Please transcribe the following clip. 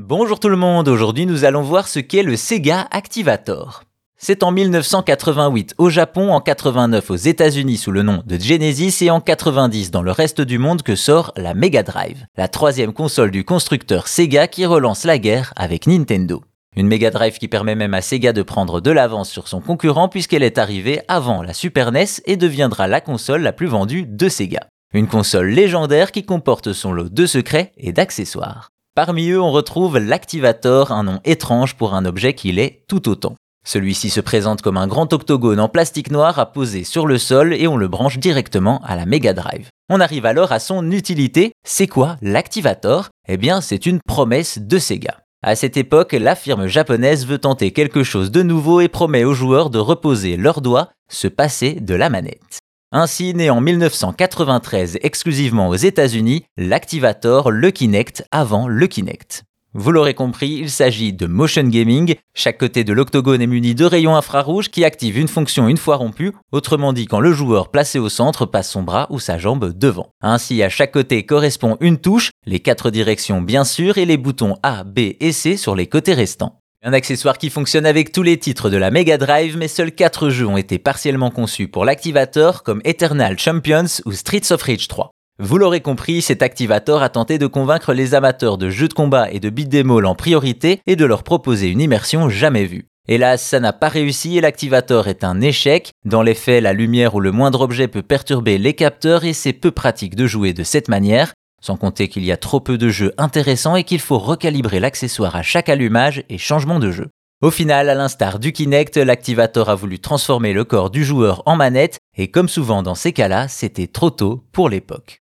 Bonjour tout le monde, aujourd'hui nous allons voir ce qu'est le Sega Activator. C'est en 1988 au Japon, en 89 aux États-Unis sous le nom de Genesis et en 90 dans le reste du monde que sort la Mega Drive, la troisième console du constructeur Sega qui relance la guerre avec Nintendo. Une Mega Drive qui permet même à Sega de prendre de l'avance sur son concurrent puisqu'elle est arrivée avant la Super NES et deviendra la console la plus vendue de Sega. Une console légendaire qui comporte son lot de secrets et d'accessoires. Parmi eux, on retrouve l'Activator, un nom étrange pour un objet qui l'est tout autant. Celui-ci se présente comme un grand octogone en plastique noir à poser sur le sol et on le branche directement à la Mega Drive. On arrive alors à son utilité. C'est quoi l'Activator? Eh bien, c'est une promesse de Sega. À cette époque, la firme japonaise veut tenter quelque chose de nouveau et promet aux joueurs de reposer leurs doigts, se passer de la manette. Ainsi, né en 1993 exclusivement aux États-Unis, l'Activator, le Kinect avant le Kinect. Vous l'aurez compris, il s'agit de motion gaming. Chaque côté de l'octogone est muni de rayons infrarouges qui activent une fonction une fois rompue, autrement dit quand le joueur placé au centre passe son bras ou sa jambe devant. Ainsi, à chaque côté correspond une touche, les quatre directions bien sûr, et les boutons A, B et C sur les côtés restants. Un accessoire qui fonctionne avec tous les titres de la Mega Drive, mais seuls 4 jeux ont été partiellement conçus pour l'activateur comme Eternal Champions ou Streets of Rage 3. Vous l'aurez compris, cet activator a tenté de convaincre les amateurs de jeux de combat et de beat'em all en priorité et de leur proposer une immersion jamais vue. Hélas, ça n'a pas réussi et l'activator est un échec. Dans les faits, la lumière ou le moindre objet peut perturber les capteurs et c'est peu pratique de jouer de cette manière. Sans compter qu'il y a trop peu de jeux intéressants et qu'il faut recalibrer l'accessoire à chaque allumage et changement de jeu. Au final, à l'instar du Kinect, l'activator a voulu transformer le corps du joueur en manette, et comme souvent dans ces cas-là, c'était trop tôt pour l'époque.